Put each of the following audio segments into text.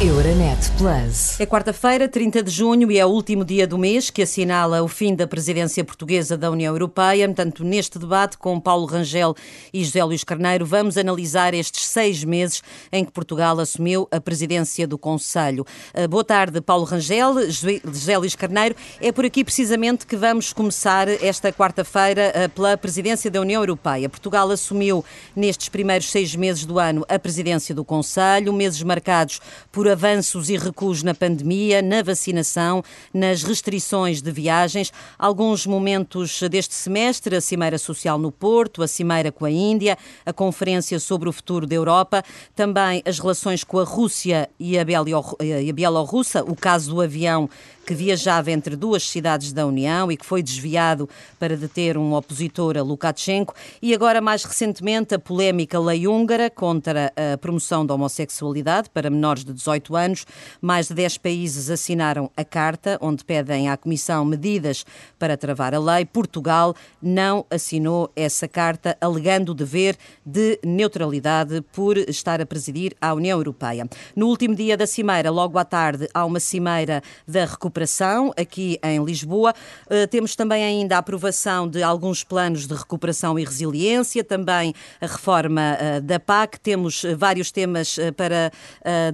Euronet Plus. É quarta-feira, 30 de junho, e é o último dia do mês que assinala o fim da presidência portuguesa da União Europeia. Portanto, neste debate com Paulo Rangel e José Luís Carneiro, vamos analisar estes seis meses em que Portugal assumiu a presidência do Conselho. Ah, boa tarde, Paulo Rangel, José Luís Carneiro. É por aqui precisamente que vamos começar esta quarta-feira ah, pela presidência da União Europeia. Portugal assumiu nestes primeiros seis meses do ano a presidência do Conselho, meses marcados por avanços e recuos na pandemia, na vacinação, nas restrições de viagens. Alguns momentos deste semestre, a Cimeira Social no Porto, a Cimeira com a Índia, a Conferência sobre o Futuro da Europa, também as relações com a Rússia e a Bielorrússia, o caso do avião que viajava entre duas cidades da União e que foi desviado para deter um opositor a Lukashenko, e agora, mais recentemente, a polémica lei húngara contra a promoção da homossexualidade para menores de 18 anos. Mais de 10 países assinaram a carta, onde pedem à Comissão medidas para travar a lei. Portugal não assinou essa carta, alegando o dever de neutralidade por estar a presidir a União Europeia. No último dia da Cimeira, logo à tarde, há uma Cimeira da recuperação recuperação aqui em Lisboa. Uh, temos também ainda a aprovação de alguns planos de recuperação e resiliência, também a reforma uh, da PAC. Temos uh, vários temas para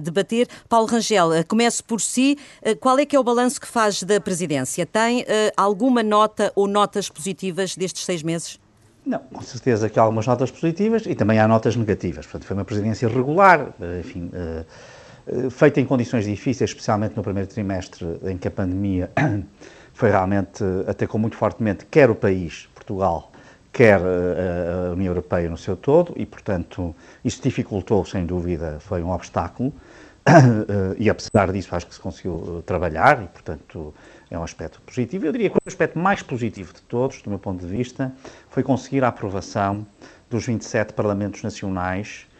debater. Paulo Rangel, começo por si. qual é que é o balanço que faz da presidência? Tem alguma nota ou notas positivas destes seis meses? Não, com certeza que há algumas notas positivas e também há notas negativas. Portanto, foi uma presidência regular, enfim, eh, feita em condições difíceis, especialmente no primeiro trimestre, em que a pandemia foi realmente, atacou muito fortemente, quer o país, Portugal, quer eh, a União Europeia no seu todo, e, portanto, isso dificultou, sem dúvida, foi um obstáculo, eh, e apesar disso acho que se conseguiu trabalhar, e, portanto, é um aspecto positivo. Eu diria que o aspecto mais positivo de todos, do meu ponto de vista, foi conseguir a aprovação dos 27 parlamentos nacionais eh,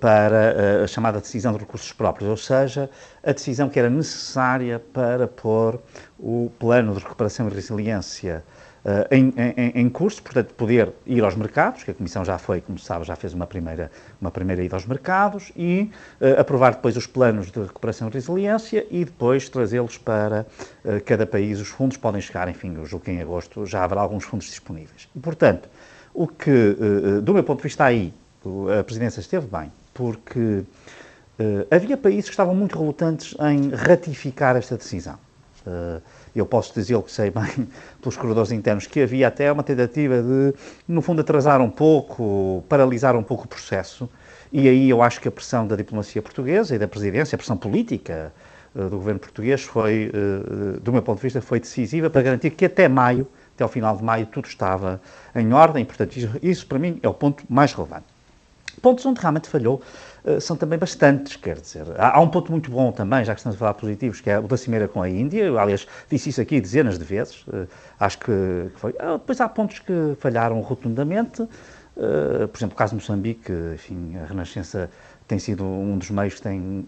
para eh, a chamada decisão de recursos próprios, ou seja, a decisão que era necessária para pôr o plano de recuperação e resiliência eh, em, em, em, curso, portanto, poder ir aos mercados, que a Comissão já foi, como sabe, já fez uma primeira, uma primeira ida aos mercados, e uh, aprovar depois os planos de recuperação e resiliência e depois trazê-los para uh, cada país. Os fundos podem chegar, enfim, eu julgo que em agosto já haverá alguns fundos disponíveis. E, portanto, o que, uh, do meu ponto de vista aí, a presidência esteve bem, porque uh, havia países que estavam muito relutantes em ratificar esta decisão. Uh, eu posso dizer que sei bem pelos corredores internos que havia até uma tentativa de, no fundo, atrasar um pouco, paralisar um pouco o processo. E aí eu acho que a pressão da diplomacia portuguesa e da presidência, a pressão política uh, do governo português foi, do meu ponto de vista, foi decisiva para garantir que até maio, até ao final de maio, tudo estava em ordem. Portanto, isso, isso para mim é o ponto mais relevante. Pontos onde realmente falhou uh, são também bastantes, quer dizer. Há, há, um ponto muito bom também, já que estamos a falar positivos, que é o da cimeira com a Índia. Eu, aliás, disse isso aqui dezenas de vezes. Uh, acho que, que foi. Uh, depois há pontos que falharam rotundamente. por exemplo, o caso de Moçambique, enfim, a Renascença tem sido um dos meios que tem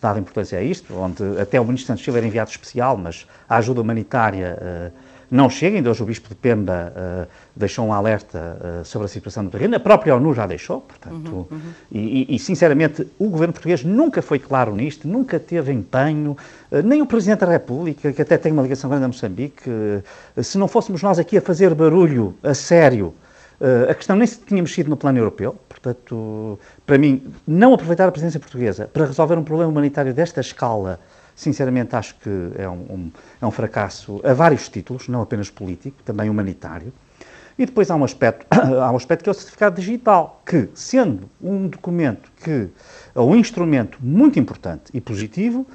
dado importância a isto, onde até o Ministro Santos Silva era enviado especial, mas a ajuda humanitária não chega. Ainda hoje o Bispo de Pemba uh, deixou um alerta uh, sobre a situação no terreno. A própria ONU já deixou, portanto. Uhum, uhum. E, e, sinceramente, o governo português nunca foi claro nisto, nunca teve empenho, uh, nem o Presidente da República, que até tem uma ligação grande a Moçambique. se não fôssemos nós aqui a fazer barulho a sério, a questão nem se tinha mexido no plano europeu. Portanto, para mim, não aproveitar a presidência portuguesa para resolver um problema humanitário desta escala sinceramente acho que é um, um, é um fracasso a vários títulos, não apenas político, também humanitário. E depois há um aspecto, há um aspecto que é o certificado digital, que, sendo um documento que, ou um instrumento muito importante e positivo,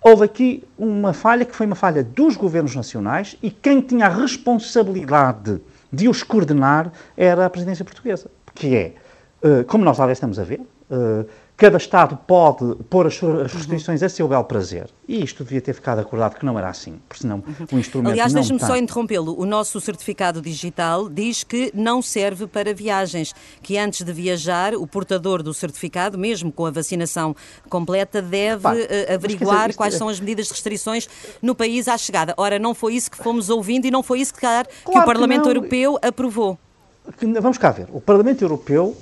houve aqui uma falha que foi uma falha dos governos nacionais e quem tinha a responsabilidade de os coordenar era a presidência portuguesa, que é, eh, como nós aliás estamos a ver, eh, Cada Estado pode pôr as suas restrições uhum. a seu belo prazer. E isto devia ter ficado acordado que não era assim, porque senão uhum. o instrumento Aliás, não deixe-me só interrompê-lo. O nosso certificado digital diz que não serve para viagens, que antes de viajar, o portador do certificado, mesmo com a vacinação completa, deve uh, averiguar dizer, quais é... são as medidas de restrições no país à chegada. Ora, não foi isso que fomos ouvindo e não foi isso que, claro, que o Parlamento que Europeu aprovou. Vamos cá ver. O Parlamento Europeu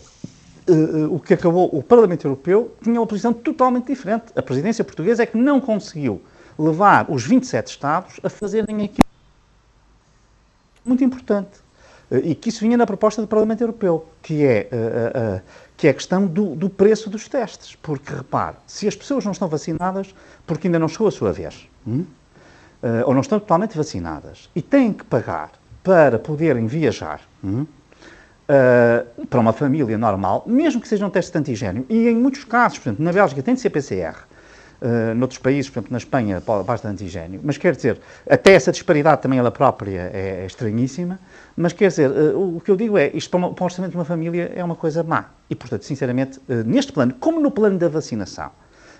o que acabou, o Parlamento Europeu tinha uma posição totalmente diferente. A presidência portuguesa é que não conseguiu levar os 27 Estados a fazerem aquilo muito importante uh, e que isso vinha na proposta do Parlamento Europeu, que é, uh, que é a questão do, do, preço dos testes. Porque, repare, se as pessoas não estão vacinadas, porque ainda não chegou a sua vez, hum? ou não estão totalmente vacinadas, e têm que pagar para poderem viajar, hum? Uh, para uma família normal, mesmo que seja um teste de antigênio, e em muitos casos, por exemplo, na Bélgica tem de ser PCR, uh, noutros países, por exemplo, na Espanha, basta antigênio, mas quer dizer, até essa disparidade também ela própria é, é estranhíssima, mas quer dizer, uh, o que eu digo é, isto para, uma, para o orçamento de uma família é uma coisa má, e portanto, sinceramente, uh, neste plano, como no plano da vacinação,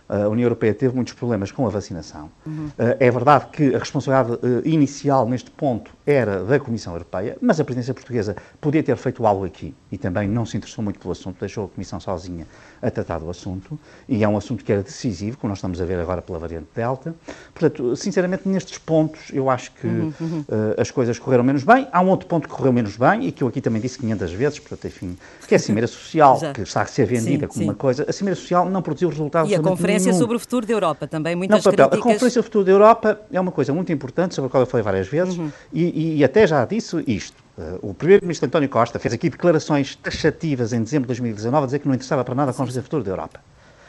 a União Europeia teve muitos problemas com a vacinação. Uhum. É verdade que a responsabilidade inicial neste ponto era da Comissão Europeia, mas a presidência portuguesa podia ter feito algo aqui e também não se interessou muito pelo assunto, deixou a Comissão sozinha a tratar do assunto, e é um assunto que era decisivo, como nós estamos a ver agora pela variante Delta. Portanto, sinceramente, nestes pontos, eu acho que uhum, uhum. Uh, as coisas correram menos bem. Há um outro ponto que correu menos bem, e que eu aqui também disse 500 vezes, portanto, enfim, que é a Cimeira Social, que está a ser vendida sim, como sim. uma coisa. A Cimeira Social não produziu resultados E a Conferência nenhum. sobre o Futuro da Europa, também muitas não, papel. críticas. A Conferência sobre o Futuro da Europa é uma coisa muito importante, sobre a qual eu falei várias vezes, uhum. e, e até já disse isto. Uh, o primeiro-ministro António Costa fez aqui declarações taxativas em dezembro de 2019 a dizer que não interessava para nada a Conferência Futuro da Europa.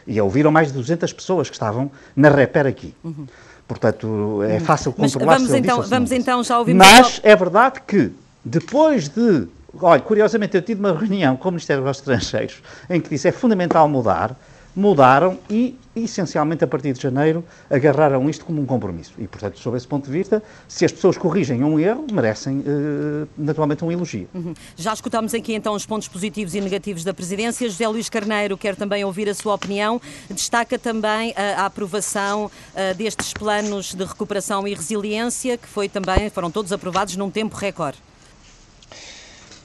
E ouviram mais de 200 pessoas que estavam na repera aqui. Uhum. Portanto, é fácil controlar Mas vamos, então, vamos então já ouvir Mas é verdade que, depois de. Olha, curiosamente, eu tive uma reunião com o Ministério dos Estrangeiros em que disse é fundamental mudar mudaram e, essencialmente, a partir de janeiro, agarraram isto como um compromisso. E, portanto, sob esse ponto de vista, se as pessoas corrigem um erro, merecem, eh, naturalmente, um elogio. Uhum. Já escutámos aqui, então, os pontos positivos e negativos da Presidência. José Luís Carneiro quer também ouvir a sua opinião. Destaca também a, a aprovação uh, destes planos de recuperação e resiliência, que foi também, foram todos aprovados num tempo recorde.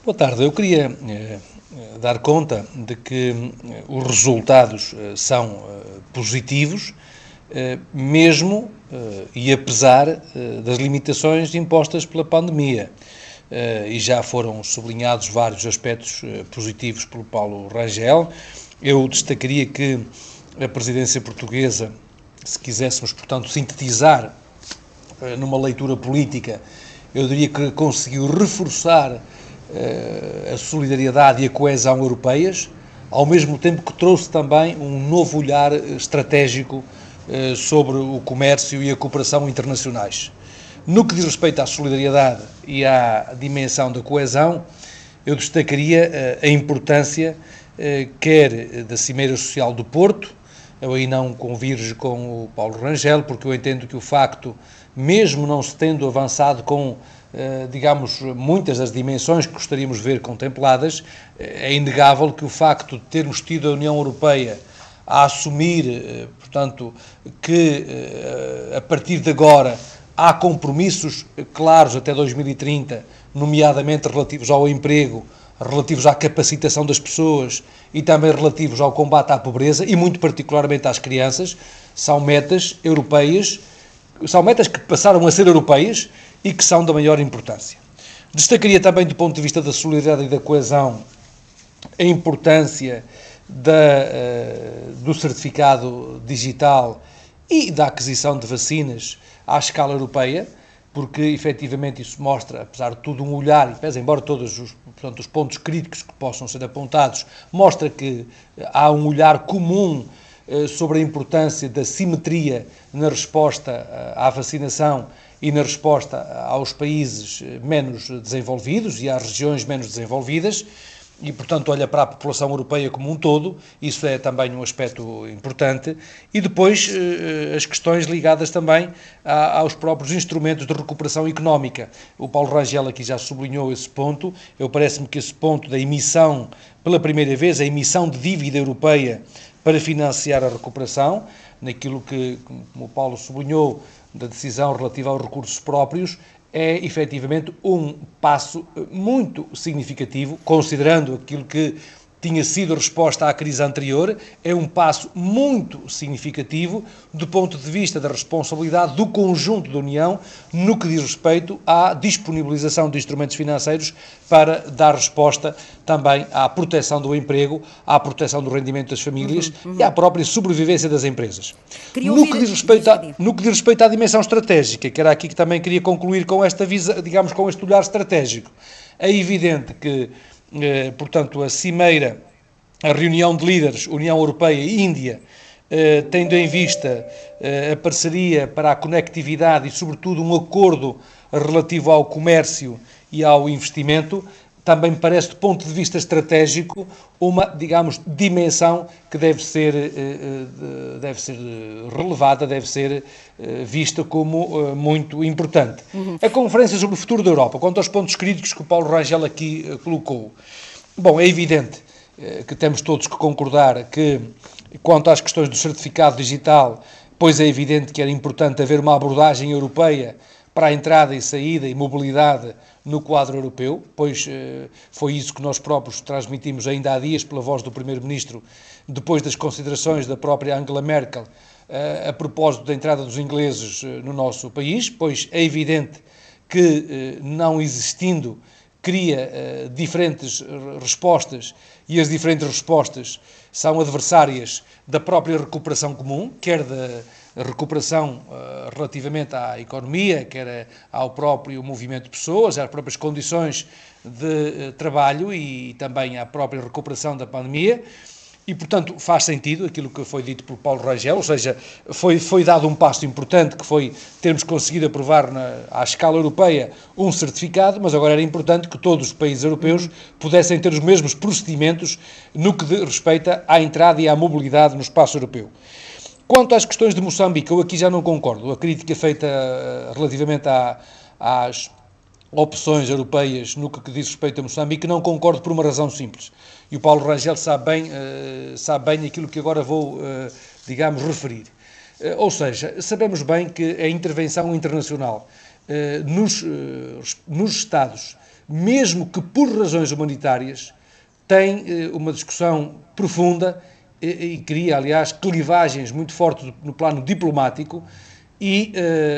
Boa tarde. Eu queria eh, eh, dar conta de que eh, os resultados eh, são positivos, mesmo e apesar das limitações impostas pela pandemia. E já foram sublinhados vários aspectos positivos pelo Paulo Rangel. Eu destacaria que a presidência portuguesa, se quiséssemos, portanto, sintetizar numa leitura política, eu diria que conseguiu reforçar a solidariedade e a coesão europeias, ao mesmo tempo que trouxe também um novo olhar estratégico eh, sobre o comércio e a cooperação internacionais. No que diz respeito à solidariedade e à dimensão da coesão, eu destacaria eh, a importância eh, quer da Cimeira Social do Porto, eu aí não convirjo com o Paulo Rangel, porque eu entendo que o facto, mesmo não se tendo avançado com eh, digamos, muitas das dimensões que gostaríamos de ver contempladas, eh, é inegável que o facto de termos tido a União Europeia a assumir, eh, portanto, que a partir de agora há compromissos claros até 2030, nomeadamente relativos ao emprego, relativos à capacitação das pessoas e também relativos ao combate à pobreza e muito particularmente às crianças, são metas europeias, são metas que passaram a ser europeias e que são da maior importância. Destacaria também, do ponto de vista da solidariedade e da coesão, a importância da, uh, do certificado digital e da aquisição de vacinas à escala europeia, porque efetivamente isso mostra, apesar de tudo, um olhar, e pese embora todos os, portanto, os pontos críticos que possam ser apontados, mostra que há um olhar comum sobre a importância da simetria na resposta uh, à vacinação e na resposta aos países menos desenvolvidos e às regiões menos desenvolvidas, e, portanto, olha para a população europeia como um todo, isso é também um aspecto importante, e depois eh, as questões ligadas também aos próprios instrumentos de recuperação económica. O Paulo Rangel aqui já sublinhou esse ponto, eu parece-me que esse ponto da emissão, pela primeira vez, a emissão de dívida europeia para financiar a recuperação, naquilo que, como o Paulo sublinhou, da decisão relativa aos recursos próprios é efetivamente um passo muito significativo, considerando aquilo que tinha sido resposta à crise anterior, é um passo muito significativo do ponto de vista da responsabilidade do conjunto da União no que diz respeito à disponibilização de instrumentos financeiros para dar resposta também à proteção do emprego, à proteção do rendimento das famílias uhum, uhum. e à própria sobrevivência das empresas. No que, diz respeito a, no que diz respeito à dimensão estratégica, que era aqui que também queria concluir com esta visa, digamos, com este olhar estratégico, é evidente que portanto, a cimeira, a reunião de líderes União Europeia e Índia, eh, tendo em vista eh, a parceria para a conectividade e, sobretudo, um acordo relativo ao comércio e ao investimento, também parece, do ponto de vista estratégico, uma, digamos, dimensão que deve ser, deve ser relevada, deve ser vista como muito importante. Uhum. A Conferência sobre o Futuro da Europa, quanto aos pontos críticos que o Paulo Rangel aqui colocou. Bom, é evidente que temos todos que concordar que, quanto às questões do certificado digital, pois é evidente que era importante haver uma abordagem europeia para a entrada e saída e mobilidade no quadro europeu, pois eh, foi isso que nós próprios transmitimos ainda há dias pela voz do Primeiro-Ministro, depois das considerações da própria Angela Merkel eh, a propósito da entrada dos ingleses eh, no nosso país, pois é evidente que, não existindo, cria diferentes respostas e as diferentes respostas são adversárias da própria recuperação comum, quer da recuperação uh, relativamente à economia, quer ao próprio movimento de pessoas, às próprias condições de uh, trabalho e também à própria recuperação da pandemia. E, portanto, faz sentido aquilo que foi dito por Paulo Rangel, ou seja, foi, foi dado um passo importante que foi termos conseguido aprovar na, à escala europeia um certificado, mas agora era importante que todos os países europeus pudessem ter os mesmos procedimentos no que respeita à entrada e à mobilidade no espaço europeu. Quanto às questões de Moçambique, eu aqui já não concordo. A crítica feita eh, relativamente à, às opções europeias no que diz respeito a Moçambique, não concordo por uma razão simples. E o Paulo Rangel sabe bem, uh, sabe bem aquilo que agora vou, uh, digamos, referir. Ou seja, sabemos bem que a intervenção internacional nos, nos Estados, mesmo que por razões humanitárias, tem uma discussão profunda e, e cria, aliás, clivagens muito fortes no plano diplomático e,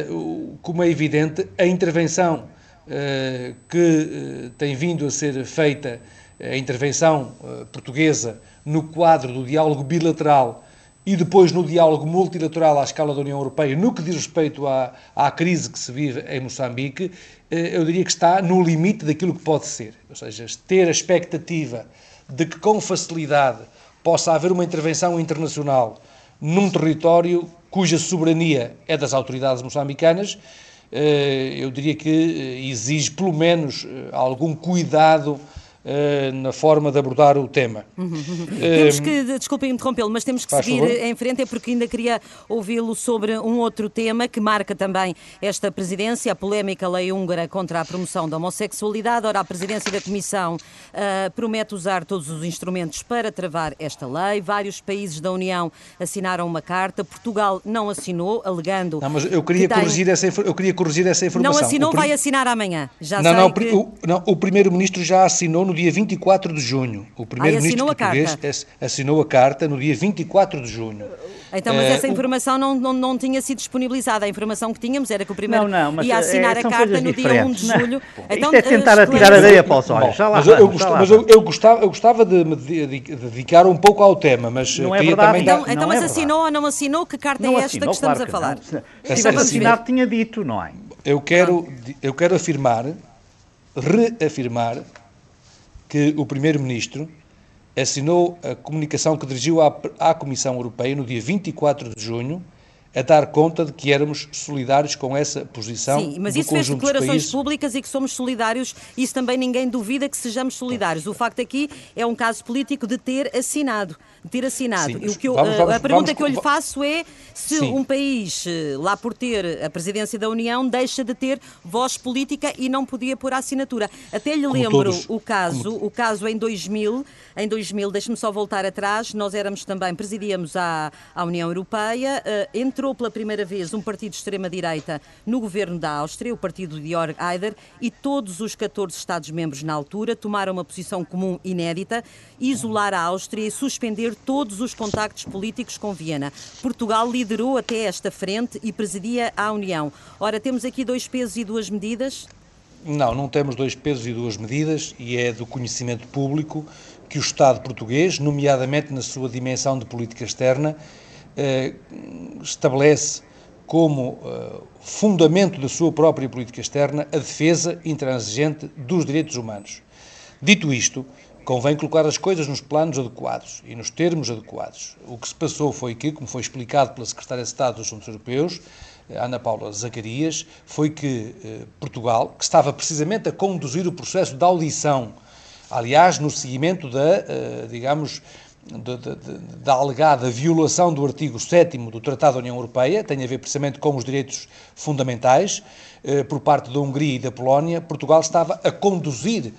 uh, como é evidente, a intervenção uh, que uh, tem vindo a ser feita, a intervenção portuguesa no quadro do diálogo bilateral e depois no diálogo multilateral à escala da União Europeia, no que diz respeito à, à crise que se vive em Moçambique, eu diria que está no limite daquilo que pode ser. Ou seja, ter a expectativa de que com facilidade possa haver uma intervenção internacional num território cuja soberania é das autoridades moçambicanas, eh, eu diria que eh, exige pelo menos eh, algum cuidado uh, na forma de abordar o tema. Uhum, uhum. temos que, desculpem interrompê-lo, mas temos que seguir favor. em frente, é porque ainda queria ouvi-lo sobre um outro tema que marca também esta presidência, a polémica lei húngara contra a promoção da homossexualidade. Ora, a presidência da Comissão uh, promete usar todos os instrumentos para travar esta lei. Vários países da União assinaram uma carta, Portugal não assinou, alegando. Não, mas eu queria, que corrigir, tem... essa, eu queria corrigir essa informação. Não assinou, vai assinar amanhã. Já não, não, que... o, não, o Primeiro-Ministro já assinou no dia 24 de junho. O primeiro-ministro português a assinou a carta no dia 24 de junho. Então, mas essa eh, informação não, não, não tinha sido disponibilizada. A informação que tínhamos era que o primeiro não, não, ia assinar é, a carta no dia 1 de julho. Então, Isto é tentar uh, atirar areia para os olhos. Bom, mas, eu, gostava, mas eu, eu, gostava, eu gostava de me dedicar um pouco ao tema, mas não é verdade. Também... Então, então mas é assinou ou não assinou? Que carta é esta assinou, que estamos claro a falar? Se tivesse assinado, tinha dito, não é? Eu quero, eu quero afirmar, reafirmar, que o Primeiro-Ministro assinou a comunicação que dirigiu à, à Comissão Europeia no dia 24 de junho, a dar conta de que éramos solidários com essa posição. Sim, mas isso fez declarações públicas e que somos solidários, isso também ninguém duvida que sejamos solidários. O facto aqui é um caso político de ter assinado. Ter assinado. Sim, e o que eu, vamos, vamos, a pergunta vamos, que eu lhe faço é se sim. um país, eh, lá por ter a presidência da União, deixa de ter voz política e não podia pôr a assinatura. Até lhe como lembro todos, o caso, como... o caso em 2000, em 2000, deixe-me só voltar atrás, nós éramos também, presidíamos a, a União Europeia, uh, entrou pela primeira vez um partido de extrema-direita no governo da Áustria, o partido de Jörg Haider, e todos os 14 Estados-membros na altura tomaram uma posição comum inédita, isolar a Áustria e suspender todos os contactos políticos com Viena. Portugal liderou até esta frente e presidia a União. Ora, temos aqui dois pesos e duas medidas? Não, não temos dois pesos e duas medidas e é do conhecimento público que o Estado português, nomeadamente na sua dimensão de política externa, eh, estabelece como eh, fundamento da sua própria política externa a defesa intransigente dos direitos humanos. Dito isto, convém colocar as coisas nos planos adequados e nos termos adequados. O que se passou foi que, como foi explicado pela Secretária de Estado dos Assuntos Europeus, Ana Paula Zacarias, foi que eh, Portugal, que estava precisamente a conduzir o processo de audição, aliás, no seguimento da, eh, digamos, da, da, da, alegada violação do artigo 7 do Tratado da União Europeia, tem a ver precisamente com os direitos fundamentais, eh, por parte da Hungria e da Polónia, Portugal estava a conduzir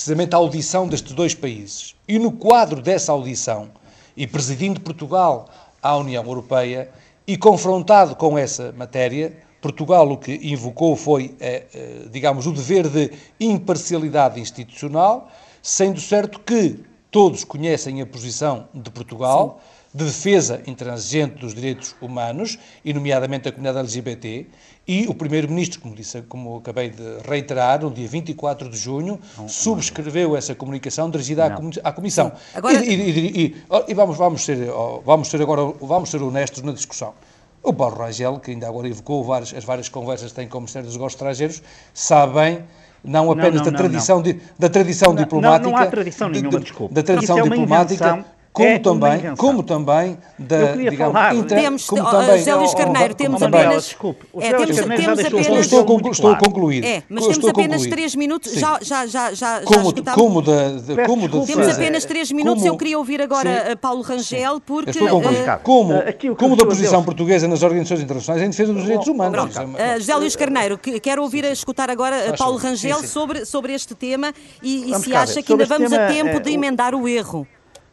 precisamente a audição destes dois países. E no quadro dessa audição, e presidindo Portugal à União Europeia, e confrontado com essa matéria, Portugal o que invocou foi, eh, eh, digamos, o dever de imparcialidade institucional, sendo certo que todos conhecem a posição de Portugal Sim. De defesa intransigente dos direitos humanos, e nomeadamente da comunidade LGBT, e o Primeiro-Ministro, como, disse, como acabei de reiterar, no dia 24 de junho, não, subscreveu não. essa comunicação dirigida à, à, Comissão. Agora... E, e, e, e, vamos, vamos, ser, vamos ser agora vamos ser honestos na discussão. O Paulo Rangel, que ainda agora evocou várias, as várias conversas que tem com o Ministério dos Negócios Estrangeiros, sabe bem não apenas não, não, da, tradição Di, da tradição diplomática. Não, há tradição nenhuma, de, desculpe. Da tradição é diplomática como é também, como também da, digamos, falar, inter, temos, como oh, também, José Luís Carneiro, temos apenas, desculpe, é, temos, temos apenas, estou, conclu, estou a concluir. É, mas temos apenas três minutos, já, já, já, já, como, já como da, de, como da Temos apenas três minutos, eu queria ouvir agora sim, Paulo Rangel, sim. porque... Estou. Uh, como, uh, como da posição portuguesa nas organizações internacionais em defesa dos direitos humanos. José Luís Carneiro, quero ouvir, escutar agora Paulo Rangel sobre este tema e se acha que ainda vamos a tempo de emendar o erro.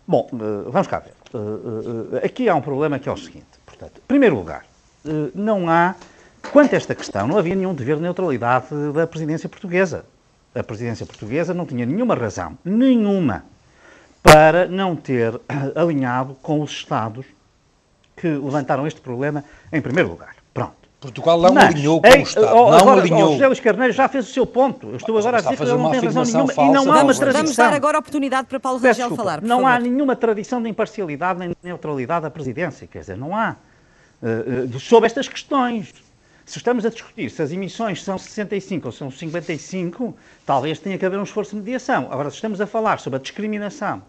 Bom, vamos cá ver. Uh, uh, aqui há um problema que é o seguinte. Portanto, em primeiro lugar, não há, quanto a esta questão, não havia nenhum dever de neutralidade da presidência portuguesa. A presidência portuguesa não tinha nenhuma razão, nenhuma, para não ter alinhado com os Estados que levantaram este problema em primeiro lugar. Portugal não Mas, alinhou com ei, o Estado. Oh, não agora, alinhou. Oh, José Luís Carneiro já fez o seu ponto. Eu estou agora a dizer que ele não tem razão nenhuma. Falsa, e não há uma tradição. Vamos dar agora a oportunidade para Paulo Rangel falar. Não favor. há nenhuma tradição de imparcialidade nem de neutralidade da presidência. Quer dizer, não há. Uh, uh, sobre estas questões. Se estamos a discutir se as emissões são 65 ou são 55, talvez tenha que haver um esforço de mediação. Agora, se estamos a falar sobre a discriminação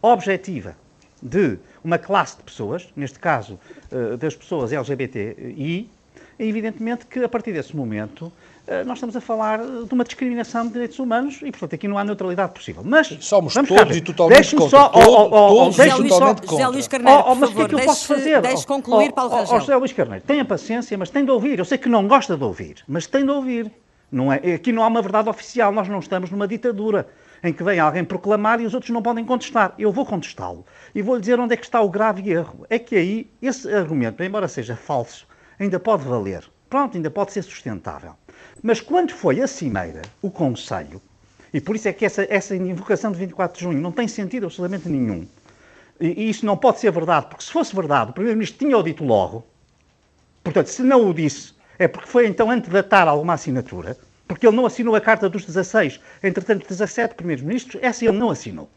objetiva de uma classe de pessoas, neste caso uh, das pessoas LGBTI, é evidentemente que a partir desse momento eh, nós estamos a falar de uma discriminação de direitos humanos e, portanto, aqui não há neutralidade possível. Mas somos todos e totalmente contra. Só, oh, oh, oh, todos e totalmente contra. José Luís Carneiro, oh, oh, mas o que é que eu deixe, posso fazer? Deixe concluir, Paulo oh, Rangel. José Luís Carneiro, tenha paciência, mas tem de ouvir. Eu sei que não gosta de ouvir, mas tem de ouvir. Não é, aqui não há uma verdade oficial, nós não estamos numa ditadura em que vem alguém proclamar e os outros não podem contestar. Eu vou contestá-lo e vou-lhe dizer onde é que está o grave erro. É que aí esse argumento, embora seja falso, ainda pode valer. Pronto, ainda pode ser sustentável. Mas quando foi a Cimeira, o Conselho, e por isso é que essa, essa invocação de 24 de junho não tem sentido absolutamente nenhum, e, e isso não pode ser verdade, porque se fosse verdade, o Primeiro-Ministro tinha-o dito logo, portanto, se não o disse, é porque foi então antedatar alguma assinatura, porque ele não assinou a Carta dos 16, entretanto, 17 Primeiros-Ministros, essa ele não assinou.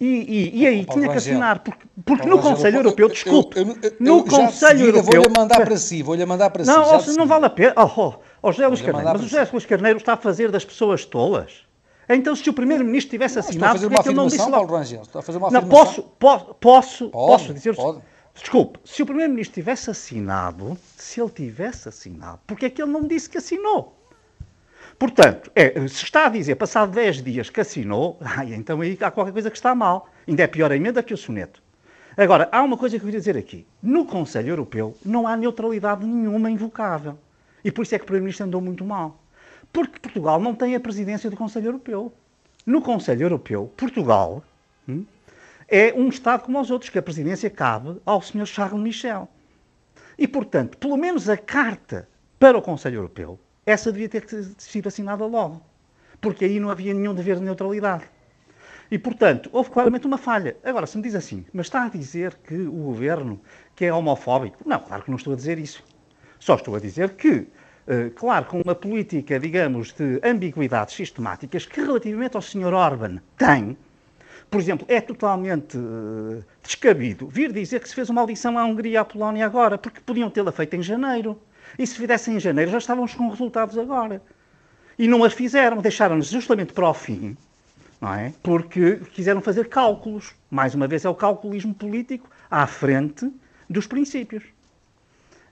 E, e, e aí tinha que assinar, porque, porque no Conselho Europeu, desculpe, eu, eu, no Conselho Europeu... Vou-lhe mandar para si, vou-lhe mandar para não, si. Não, não vale a pena. Oh, oh, oh José Luís Carneiro, mas o José Luís Carneiro está a fazer das pessoas tolas. Então, se o Primeiro-Ministro tivesse assinado, porque é que ele não disse logo... Rangel, está a fazer uma não, posso, posso, posso, pode, posso dizer... Pode. Desculpe, se o Primeiro-Ministro tivesse assinado, se ele tivesse assinado, porque é que ele não disse que assinou? Portanto, é, se está a dizer, passado 10 dias que assinou, ai, então aí há qualquer coisa que está mal. Ainda é pior a emenda que o soneto. Agora, há uma coisa que eu queria dizer aqui. No Conselho Europeu não há neutralidade nenhuma invocável. E por isso é que o Primeiro-Ministro andou muito mal. Porque Portugal não tem a presidência do Conselho Europeu. No Conselho Europeu, Portugal hum, é um Estado como os outros, que a presidência cabe ao Sr. Charles Michel. E, portanto, pelo menos a carta para o Conselho Europeu, essa devia ter sido assinada logo. Porque aí não havia nenhum dever de neutralidade. E, portanto, houve claramente uma falha. Agora, se me diz assim, mas está a dizer que o governo que é homofóbico? Não, claro que não estou a dizer isso. Só estou a dizer que, eh, claro, com uma política, digamos, de ambiguidades sistemáticas que relativamente ao Sr. Orban tem, por exemplo, é totalmente uh, descabido vir dizer que se fez uma audição à Hungria e à Polónia agora, porque podiam tê-la feito em janeiro. E se fizessem em janeiro, já estávamos com resultados agora. E não a fizeram, deixaram-nos justamente para o fim, não é? Porque quiseram fazer cálculos. Mais uma vez, é o calculismo político à frente dos princípios.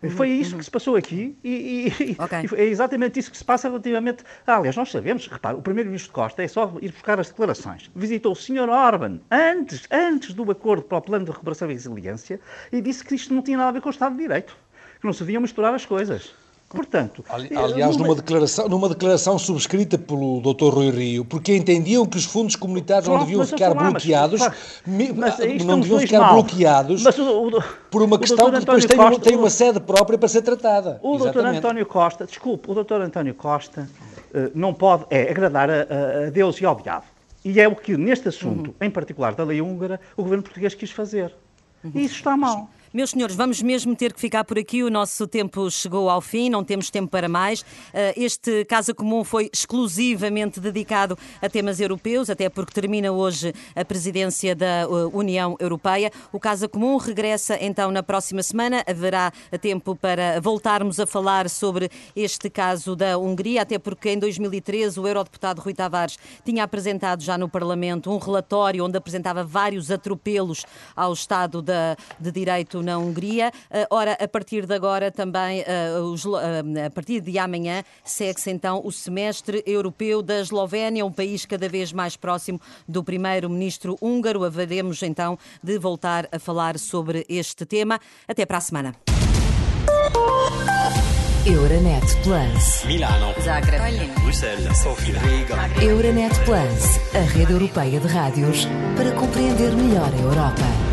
Uhum, Foi isso uhum. que se passou aqui e, e, okay. e, é exatamente isso que se passa relativamente. Ah, aliás, nós sabemos, repare, o primeiro-ministro Costa é só ir buscar as declarações. Visitou o Sr. Orban antes, antes do acordo para o plano de recuperação e resiliência e disse que isto não tinha nada a ver com o Estado de Direito, que não se deviam misturar as coisas. Portanto, aliás, numa declaração, numa declaração subscrita pelo Dr. Rui Rio, porque entendiam que os fundos comunitários não deviam ficar falar, bloqueados, mas, mas não deviam ficar mal. bloqueados o, o, por uma questão que depois tem, Costa, tem, uma sede própria para ser tratada. O Dr. António Costa, desculpe, o Dr. António Costa uh, não pode é agradar a, a, Deus e ao diabo. E é o que neste assunto, uhum. em particular da lei húngara, o governo português quis fazer. Uhum. E isso está mal. Meus senhores, vamos mesmo ter que ficar por aqui. O nosso tempo chegou ao fim, não temos tempo para mais. Eh, este Casa Comum foi exclusivamente dedicado a temas europeus, até porque termina hoje a presidência da eh, União Europeia. O Casa Comum regressa então na próxima semana. Haverá tempo para voltarmos a falar sobre este caso da Hungria, até porque em 2013 o eurodeputado Rui Tavares tinha apresentado já no Parlamento um relatório onde apresentava vários atropelos ao Estado de Direito na Hungria. Eh, ora, a partir de agora também, eh, eh, a partir de amanhã, segue-se então o semestre europeu da Eslovénia, um país cada vez mais próximo do primeiro-ministro húngaro. Haveremos então de voltar a falar sobre este tema. Até para a semana. Euronet Plus. Milano. Zagreb. Bruxelas. Sofia. Riga. Euronet Plus, a rede europeia de rádios para compreender melhor a Europa.